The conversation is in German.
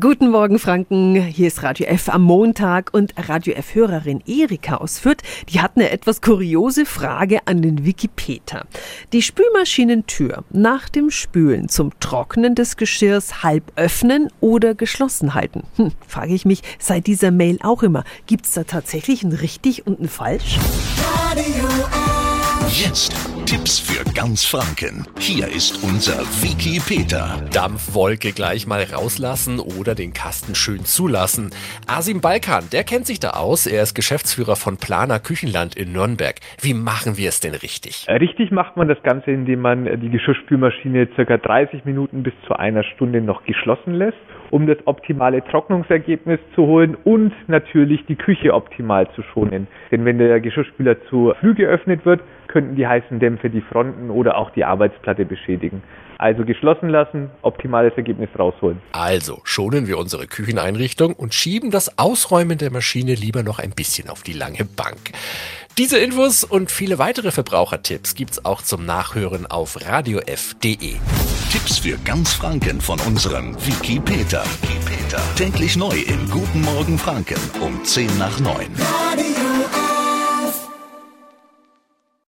Guten Morgen, Franken. Hier ist Radio F am Montag und Radio F-Hörerin Erika aus Fürth, die hat eine etwas kuriose Frage an den Wikipedia. Die Spülmaschinentür nach dem Spülen zum Trocknen des Geschirrs halb öffnen oder geschlossen halten? Hm, frage ich mich seit dieser Mail auch immer. Gibt's da tatsächlich ein richtig und ein falsch? Radio F. Jetzt Tipps für ganz Franken. Hier ist unser Wiki Peter. Dampfwolke gleich mal rauslassen oder den Kasten schön zulassen. Asim Balkan, der kennt sich da aus. Er ist Geschäftsführer von Planer Küchenland in Nürnberg. Wie machen wir es denn richtig? Richtig macht man das Ganze, indem man die Geschirrspülmaschine circa 30 Minuten bis zu einer Stunde noch geschlossen lässt, um das optimale Trocknungsergebnis zu holen und natürlich die Küche optimal zu schonen. Denn wenn der Geschirrspüler zu früh geöffnet wird, könnten die heißen Dämpfe die Fronten oder auch die Arbeitsplatte beschädigen. Also geschlossen lassen, optimales Ergebnis rausholen. Also schonen wir unsere Kücheneinrichtung und schieben das Ausräumen der Maschine lieber noch ein bisschen auf die lange Bank. Diese Infos und viele weitere Verbrauchertipps gibt's auch zum Nachhören auf radiof.de. Tipps für ganz Franken von unserem Wiki Peter. Täglich neu im Guten Morgen Franken um 10 nach 9. Radio